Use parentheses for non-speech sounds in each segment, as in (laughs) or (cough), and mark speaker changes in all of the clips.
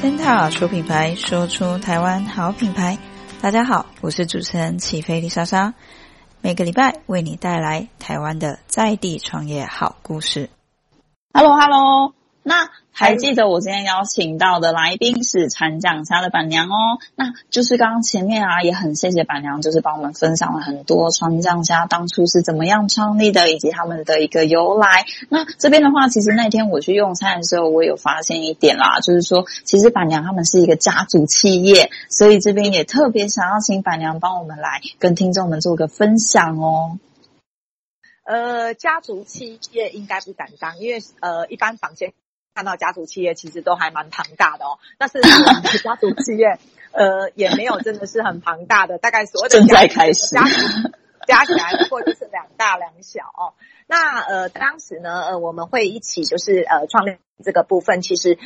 Speaker 1: Centa 说品牌，说出台湾好品牌。大家好，我是主持人起飞丽莎莎，每个礼拜为你带来台湾的在地创业好故事。
Speaker 2: Hello，Hello，hello 那。还记得我今天邀请到的来宾是川酱家的板娘哦，那就是刚刚前面啊，也很谢谢板娘，就是帮我们分享了很多川酱家当初是怎么样创立的，以及他们的一个由来。那这边的话，其实那天我去用餐的时候，我有发现一点啦，就是说，其实板娘他们是一个家族企业，所以这边也特别想要请板娘帮我们来跟听众们做个分享哦。
Speaker 3: 呃，家族企业应该不敢当，因为呃，一般房间。看到家族企业其实都还蛮庞大的哦，但是家族企业 (laughs) 呃也没有真的是很庞大的，大概所有的家
Speaker 2: 正在开始
Speaker 3: 加起来不过就是两大两小哦。那呃当时呢呃我们会一起就是呃创立这个部分，其实。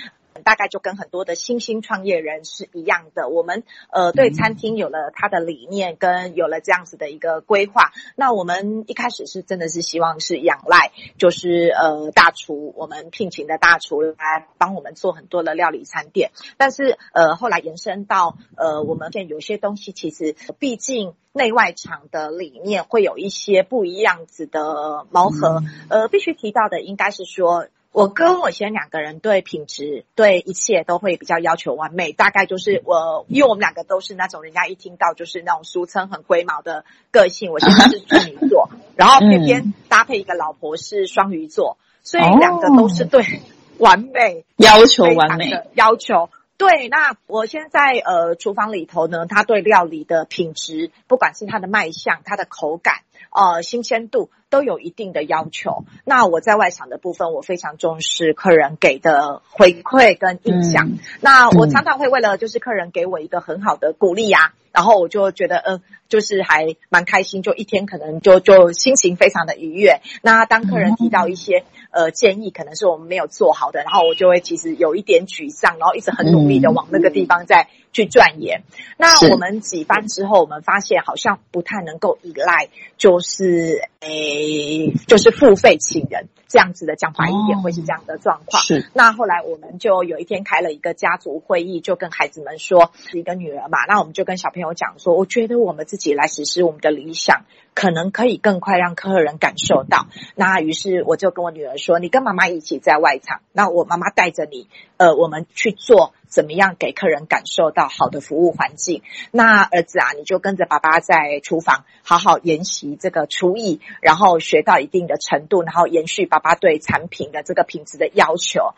Speaker 3: 大概就跟很多的新兴创业人是一样的，我们呃对餐厅有了他的理念，跟有了这样子的一个规划。那我们一开始是真的是希望是仰赖，就是呃大厨，我们聘请的大厨来帮我们做很多的料理餐点。但是呃后来延伸到呃我们现在有些东西其实毕竟内外场的理念会有一些不一样子的磨合。呃必须提到的应该是说。我跟我先生两个人对品质、对一切都会比较要求完美，大概就是我，因为我们两个都是那种人家一听到就是那种俗称很龟毛的个性。我现在是处女座，然后偏偏搭配一个老婆是双鱼座，所以两个都是对完美 (laughs)
Speaker 2: 要求完美
Speaker 3: 要求。对，那我现在呃厨房里头呢，他对料理的品质，不管是它的卖相、它的口感、呃新鲜度。都有一定的要求。那我在外场的部分，我非常重视客人给的回馈跟印象。嗯、那我常常会为了就是客人给我一个很好的鼓励啊，然后我就觉得嗯，就是还蛮开心，就一天可能就就心情非常的愉悦。那当客人提到一些呃建议，可能是我们没有做好的，然后我就会其实有一点沮丧，然后一直很努力的往那个地方在。去钻研。那我们几番之后，我们发现好像不太能够依赖，就是诶，就是付费请人这样子的，讲白一点会是这样的状况。是。那后来我们就有一天开了一个家族会议，就跟孩子们说，是一个女儿嘛，那我们就跟小朋友讲说，我觉得我们自己来实施我们的理想，可能可以更快让客人感受到。那于是我就跟我女儿说，你跟妈妈一起在外场，那我妈妈带着你，呃，我们去做。怎么样给客人感受到好的服务环境？那儿子啊，你就跟着爸爸在厨房好好研习这个厨艺，然后学到一定的程度，然后延续爸爸对产品的这个品质的要求，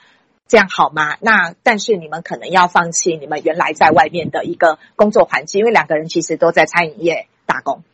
Speaker 3: 这样好吗？那但是你们可能要放弃你们原来在外面的一个工作环境，因为两个人其实都在餐饮业打工。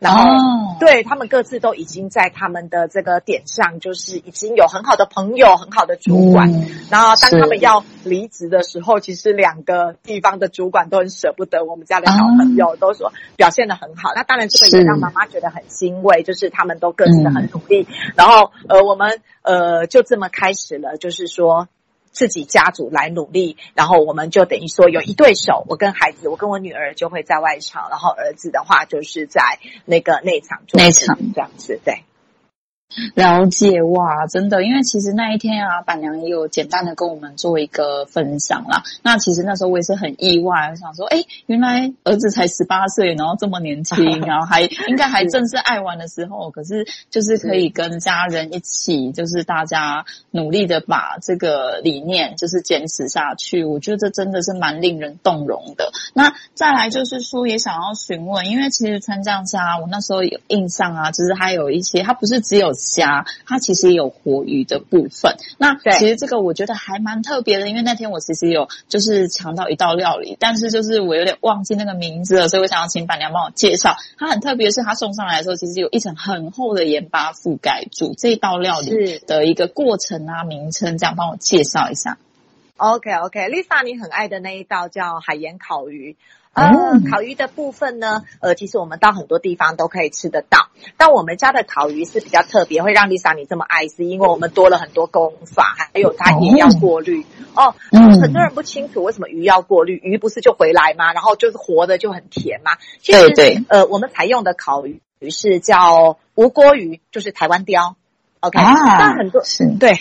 Speaker 3: 然后，oh. 对他们各自都已经在他们的这个点上，就是已经有很好的朋友、很好的主管。Mm. 然后，当他们要离职的时候，其实两个地方的主管都很舍不得我们家的小朋友，oh. 都说表现的很好。那当然，这个也让妈妈觉得很欣慰，就是他们都各自的很努力。Mm. 然后，呃，我们呃就这么开始了，就是说。自己家族来努力，然后我们就等于说有一对手，我跟孩子，我跟我女儿就会在外场，然后儿子的话就是在那个内场做内场这样子，对。(laughs)
Speaker 2: 了解哇，真的，因为其实那一天啊，板娘也有简单的跟我们做一个分享啦。那其实那时候我也是很意外，我想说，哎，原来儿子才十八岁，然后这么年轻，(laughs) 然后还应该还正是爱玩的时候，可是就是可以跟家人一起，就是大家努力的把这个理念就是坚持下去。我觉得这真的是蛮令人动容的。那再来就是说，也想要询问，因为其实川酱家，我那时候有印象啊，就是还有一些，他不是只有。虾，它其实也有活鱼的部分。那其实这个我觉得还蛮特别的，因为那天我其实有就是尝到一道料理，但是就是我有点忘记那个名字了，所以我想要请板娘帮我介绍。它很特别，是它送上来的时候，其实有一层很厚的盐巴覆盖住这道料理的一个过程啊，名称这样帮我介绍一下。
Speaker 3: OK OK，Lisa，你很爱的那一道叫海盐烤鱼。呃，烤鱼的部分呢，呃，其实我们到很多地方都可以吃得到。但我们家的烤鱼是比较特别，会让 Lisa 你这么爱，是因为我们多了很多功法，还有它也要过滤哦。嗯，很多人不清楚为什么鱼要过滤，鱼不是就回来吗？然后就是活的就很甜吗？其实，对对。呃，我们采用的烤鱼是叫无锅鱼，就是台湾鯛。OK，那、啊、很多是对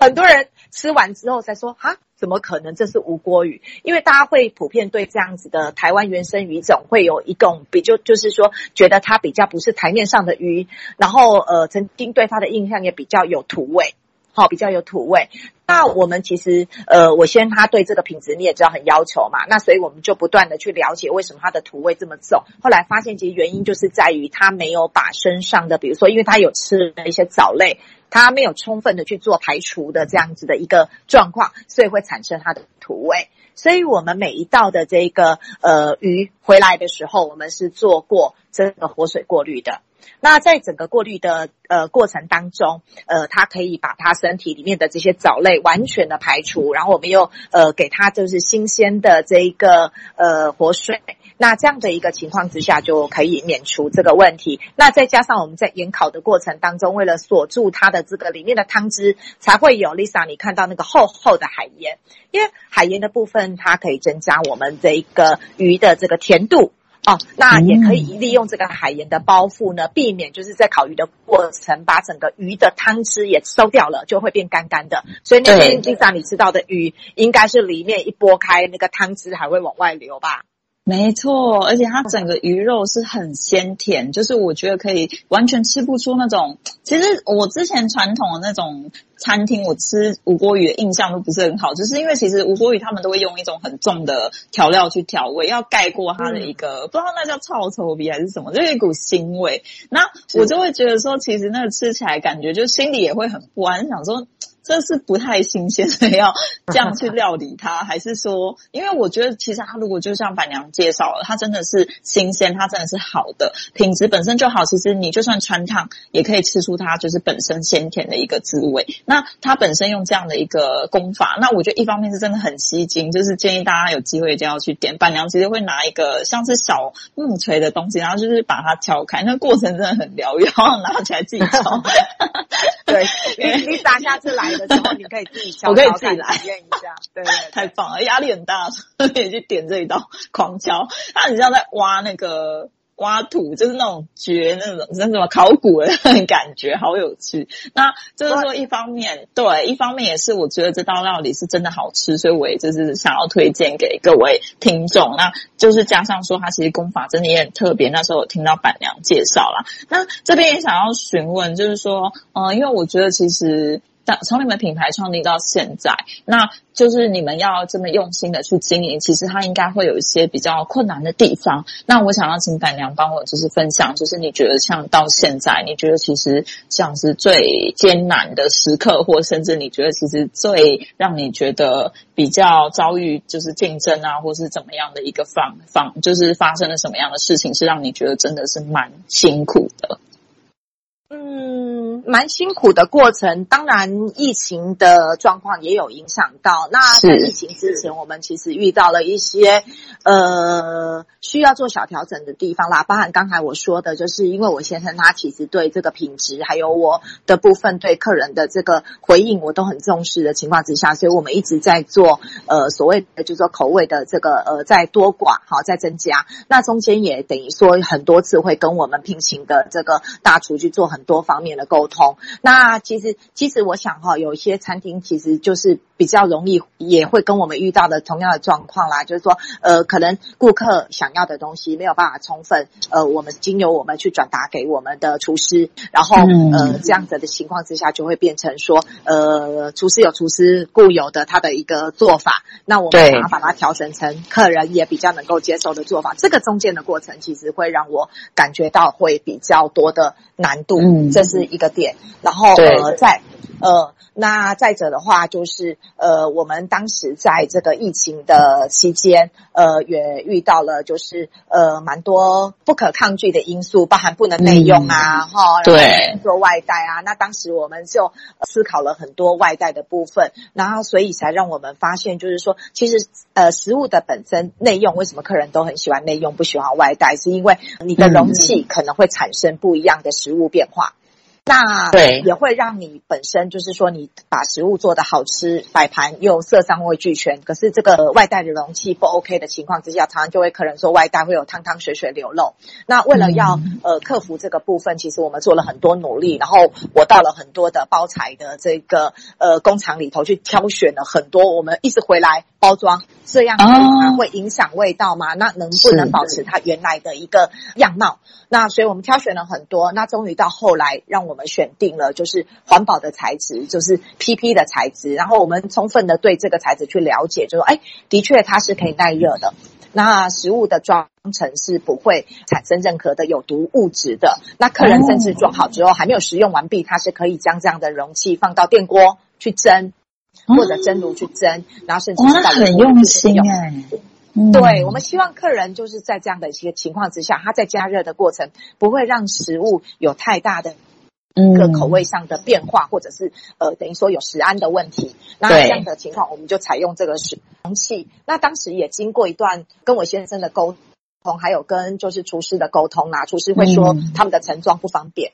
Speaker 3: 很多人吃完之后才说，哈，怎么可能这是无锅鱼？因为大家会普遍对这样子的台湾原生鱼种会有一种比较，就是说觉得它比较不是台面上的鱼，然后呃曾经对它的印象也比较有土味，好，比较有土味。那我们其实呃，我先他对这个品质你也知道很要求嘛，那所以我们就不断的去了解为什么它的土味这么重。后来发现其实原因就是在于它没有把身上的，比如说因为它有吃的一些藻类。它没有充分的去做排除的这样子的一个状况，所以会产生它的土味。所以我们每一道的这个呃鱼回来的时候，我们是做过这个活水过滤的。那在整个过滤的呃过程当中，呃，它可以把它身体里面的这些藻类完全的排除，然后我们又呃给它就是新鲜的这一个呃活水。那这样的一个情况之下，就可以免除这个问题。那再加上我们在盐烤的过程当中，为了锁住它的这个里面的汤汁，才会有 Lisa 你看到那个厚厚的海盐。因为海盐的部分，它可以增加我们这一个鱼的这个甜度哦。那也可以利用这个海盐的包覆呢，避免就是在烤鱼的过程把整个鱼的汤汁也收掉了，就会变干干的。所以那天 Lisa 你吃到的鱼，应该是里面一剥开，那个汤汁还会往外流吧？
Speaker 2: 没错，而且它整个鱼肉是很鲜甜，就是我觉得可以完全吃不出那种。其实我之前传统的那种餐厅，我吃吴郭鱼的印象都不是很好，就是因为其实吴郭鱼他们都会用一种很重的调料去调味，要盖过它的一个、嗯、不知道那叫臭臭鼻还是什么，就是一股腥味。那我就会觉得说，其实那个吃起来感觉就心里也会很不安，想说。这是不太新鲜的，要这样去料理它，还是说，(laughs) 因为我觉得其实它如果就像板娘介绍了，它真的是新鲜，它真的是好的，品质本身就好。其实你就算穿烫，也可以吃出它就是本身鲜甜的一个滋味。那它本身用这样的一个功法，那我觉得一方面是真的很吸睛，就是建议大家有机会一定要去点。板娘其实会拿一个像是小木锤的东西，然后就是把它敲开，那过程真的很疗愈，然后拿起来自己敲。
Speaker 3: 对，你你打下次来。的时候你可以自己敲，
Speaker 2: 我可以自己来
Speaker 3: 体验一下，对，对，对，
Speaker 2: 太棒了，压力很大，所以去点这一道狂敲，它很像在挖那个。挖土就是那种掘那种那什么考古的那种感觉，好有趣。那就是说，一方面对，一方面也是我觉得这道料理是真的好吃，所以我也就是想要推荐给各位听众。那就是加上说，它其实功法真的也很特别。那时候我听到板娘介绍啦，那这边也想要询问，就是说，嗯、呃，因为我觉得其实。从你们品牌创立到现在，那就是你们要这么用心的去经营，其实它应该会有一些比较困难的地方。那我想要请板娘帮我就是分享，就是你觉得像到现在，你觉得其实像是最艰难的时刻，或甚至你觉得其实最让你觉得比较遭遇就是竞争啊，或是怎么样的一个方方，就是发生了什么样的事情，是让你觉得真的是蛮辛苦的。
Speaker 3: 嗯，蛮辛苦的过程，当然疫情的状况也有影响到。那在疫情之前，我们其实遇到了一些呃需要做小调整的地方啦。包含刚才我说的，就是因为我先生他其实对这个品质，还有我的部分对客人的这个回应，我都很重视的情况之下，所以我们一直在做呃所谓的就是说口味的这个呃在多寡好在增加。那中间也等于说很多次会跟我们聘请的这个大厨去做很。很多方面的沟通，那其实其实我想哈，有一些餐厅其实就是比较容易，也会跟我们遇到的同样的状况啦，就是说，呃，可能顾客想要的东西没有办法充分，呃，我们经由我们去转达给我们的厨师，然后呃，这样子的情况之下，就会变成说，呃，厨师有厨师固有的他的一个做法，那我们想要把它调整成客人也比较能够接受的做法，这个中间的过程其实会让我感觉到会比较多的难度。嗯，这是一个点，然后呃，在呃，那再者的话就是呃，我们当时在这个疫情的期间，呃，也遇到了就是呃，蛮多不可抗拒的因素，包含不能内用啊，哈、嗯，对，做外带啊。那当时我们就思考了很多外带的部分，然后所以才让我们发现，就是说，其实呃，食物的本身内用，为什么客人都很喜欢内用，不喜欢外带，是因为你的容器可能会产生不一样的食物变化。那
Speaker 2: 对
Speaker 3: 也会让你本身就是说你把食物做得好吃，摆盘又色香味俱全。可是这个外带的容器不 OK 的情况之下，常常就会客人说外带会有汤汤水水流漏。那为了要、嗯、呃克服这个部分，其实我们做了很多努力。然后我到了很多的包材的这个呃工厂里头去挑选了很多，我们一直回来包装，这样它会影响味道吗？那能不能保持它原来的一个样貌？那所以我们挑选了很多，那终于到后来让我们选定了就是环保的材质，就是 PP 的材质。然后我们充分的对这个材质去了解，就说哎，的确它是可以耐热的。那食物的装成是不会产生任何的有毒物质的。那客人甚至装好之后还没有食用完毕，它是可以将这样的容器放到电锅去蒸，或者蒸炉去蒸，然后甚至是到
Speaker 2: 很用心哎。
Speaker 3: 对，我们希望客人就是在这样的一些情况之下，他在加热的过程不会让食物有太大的一个口味上的变化，或者是呃等于说有食安的问题。那这样的情况，我们就采用这个食容器。那当时也经过一段跟我先生的沟通，还有跟就是厨师的沟通啊，厨师会说他们的盛装不方便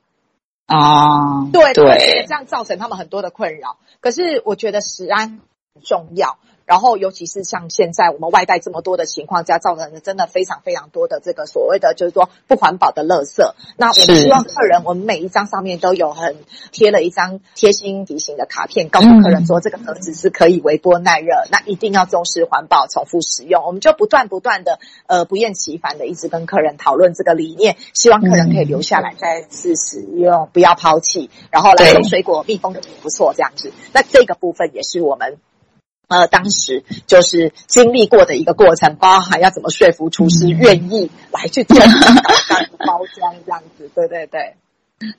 Speaker 2: 啊，
Speaker 3: 对对，这样造成他们很多的困扰。可是我觉得食安很重要。然后，尤其是像现在我们外带这么多的情况下，造成的真的非常非常多的这个所谓的就是说不环保的垃圾。那我们希望客人，我们每一张上面都有很贴了一张贴心提醒的卡片，告诉客人说这个盒子是可以微波耐热，那一定要重视环保，重复使用。我们就不断不断的呃不厌其烦的一直跟客人讨论这个理念，希望客人可以留下来再次使用，不要抛弃。然后来用水果密封的也不错，这样子。那这个部分也是我们。呃，当时就是经历过的一个过程，包含要怎么说服厨师愿意来去做这样 (laughs) 包装，这样子，对对对。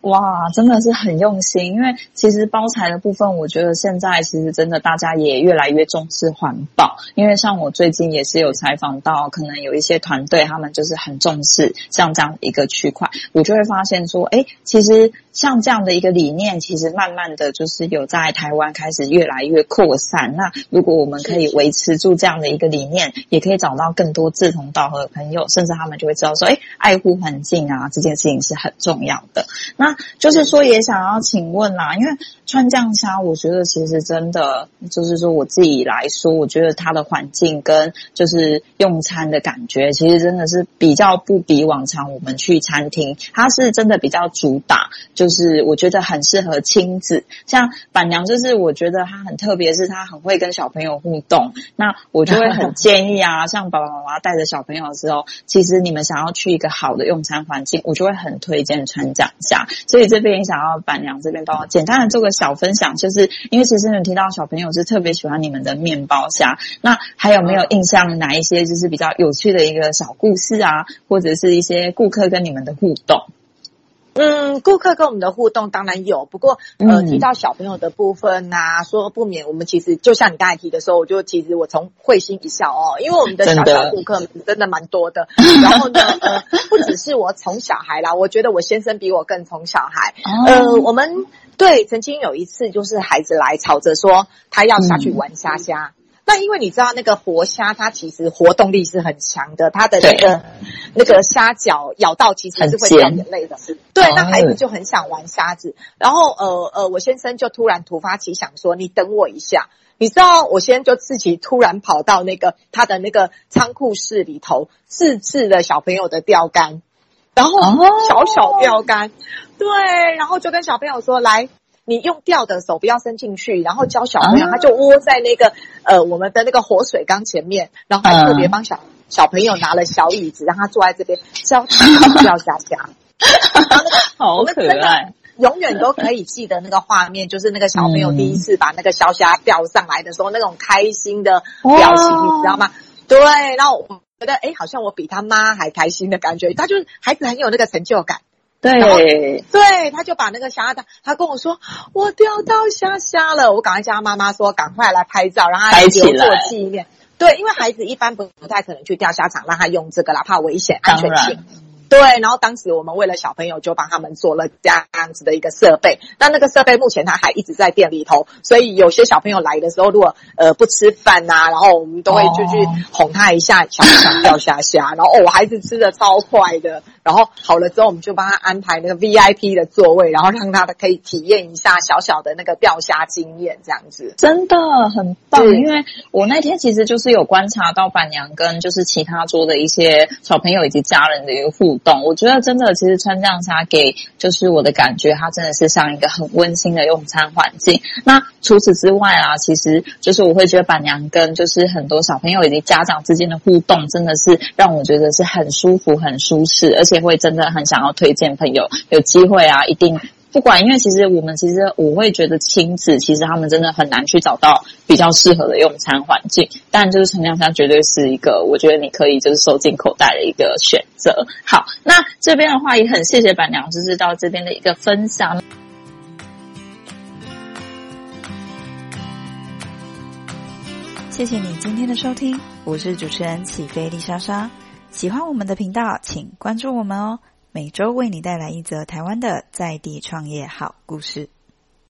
Speaker 2: 哇，真的是很用心，因为其实包材的部分，我觉得现在其实真的大家也越来越重视环保。因为像我最近也是有采访到，可能有一些团队，他们就是很重视像这样一个区块，我就会发现说，哎，其实像这样的一个理念，其实慢慢的就是有在台湾开始越来越扩散。那如果我们可以维持住这样的一个理念，也可以找到更多志同道合的朋友，甚至他们就会知道说，哎，爱护环境啊，这件事情是很重要的。那就是说，也想要请问啦，因为川酱虾，我觉得其实真的就是说，我自己来说，我觉得它的环境跟就是用餐的感觉，其实真的是比较不比往常我们去餐厅，它是真的比较主打，就是我觉得很适合亲子。像板娘，就是我觉得她很特别，是她很会跟小朋友互动。那我就会很建议啊，(laughs) 像爸爸妈妈带着小朋友的时候，其实你们想要去一个好的用餐环境，我就会很推荐川酱虾。所以这边也想要板娘这边帮我简单的做个小分享，就是因为其实你们提到小朋友是特别喜欢你们的面包虾，那还有没有印象哪一些就是比较有趣的一个小故事啊，或者是一些顾客跟你们的互动？
Speaker 3: 嗯，顾客跟我们的互动当然有，不过呃，提到小朋友的部分呐、啊，说不免我们其实就像你刚才提的时候，我就其实我从会心一笑哦，因为我们的小小顾客真的蛮多的。(laughs) 然后呢，呃，不只是我宠小孩啦，我觉得我先生比我更宠小孩。呃，我们对曾经有一次就是孩子来吵着说他要下去玩虾虾。那因为你知道那个活虾，它其实活动力是很强的，它的那个那个虾脚咬到其实是会掉眼泪的。对，那孩子就很想玩虾子，然后呃呃，我先生就突然突发奇想说：“你等我一下。”你知道，我先生就自己突然跑到那个他的那个仓库室里头，自制了小朋友的钓竿，然后小小钓竿，对，然后就跟小朋友说：“来。”你用钓的手不要伸进去，然后教小朋友，他就窝在那个呃我们的那个活水缸前面，然后还特别帮小小朋友拿了小椅子，让他坐在这边教他钓虾虾，
Speaker 2: 好可爱，
Speaker 3: 永远都可以记得那个画面，就是那个小朋友第一次把那个小虾钓上来的时候，那种开心的表情，你知道吗？对，然后我觉得哎，好像我比他妈还开心的感觉，他就是孩子很有那个成就感。对，对，他就把那个虾他，他跟我说，我钓到虾虾了，我赶快叫他妈妈说，赶快来拍照，让他留作纪念。对，因为孩子一般不不太可能去钓虾场，让他用这个啦，怕危险，安全性。对，然后当时我们为了小朋友，就帮他们做了这样子的一个设备。那那个设备目前它还一直在店里头，所以有些小朋友来的时候，如果呃不吃饭呐、然后我们都会就去哄他一下，想不想掉下下？然后哦，我孩子吃的超快的。然后好了之后，我们就帮他安排那个 VIP 的座位，然后让他可以体验一下小小的那个钓虾经验，这样子
Speaker 2: 真的很棒。因为我那天其实就是有观察到板娘跟就是其他桌的一些小朋友以及家人的一个互动，我觉得真的其实川酱虾给就是我的感觉，它真的是像一个很温馨的用餐环境。那除此之外啊，其实就是我会觉得板娘跟就是很多小朋友以及家长之间的互动，真的是让我觉得是很舒服、很舒适，而且。会真的很想要推荐朋友有机会啊，一定不管，因为其实我们其实我会觉得亲子其实他们真的很难去找到比较适合的用餐环境，但就是川酱虾绝对是一个我觉得你可以就是收进口袋的一个选择。好，那这边的话也很谢谢板娘，就是到这边的一个分享。
Speaker 1: 谢谢你今天的收听，我是主持人起飞丽莎莎。喜欢我们的频道，请关注我们哦。每周为你带来一则台湾的在地创业好故事。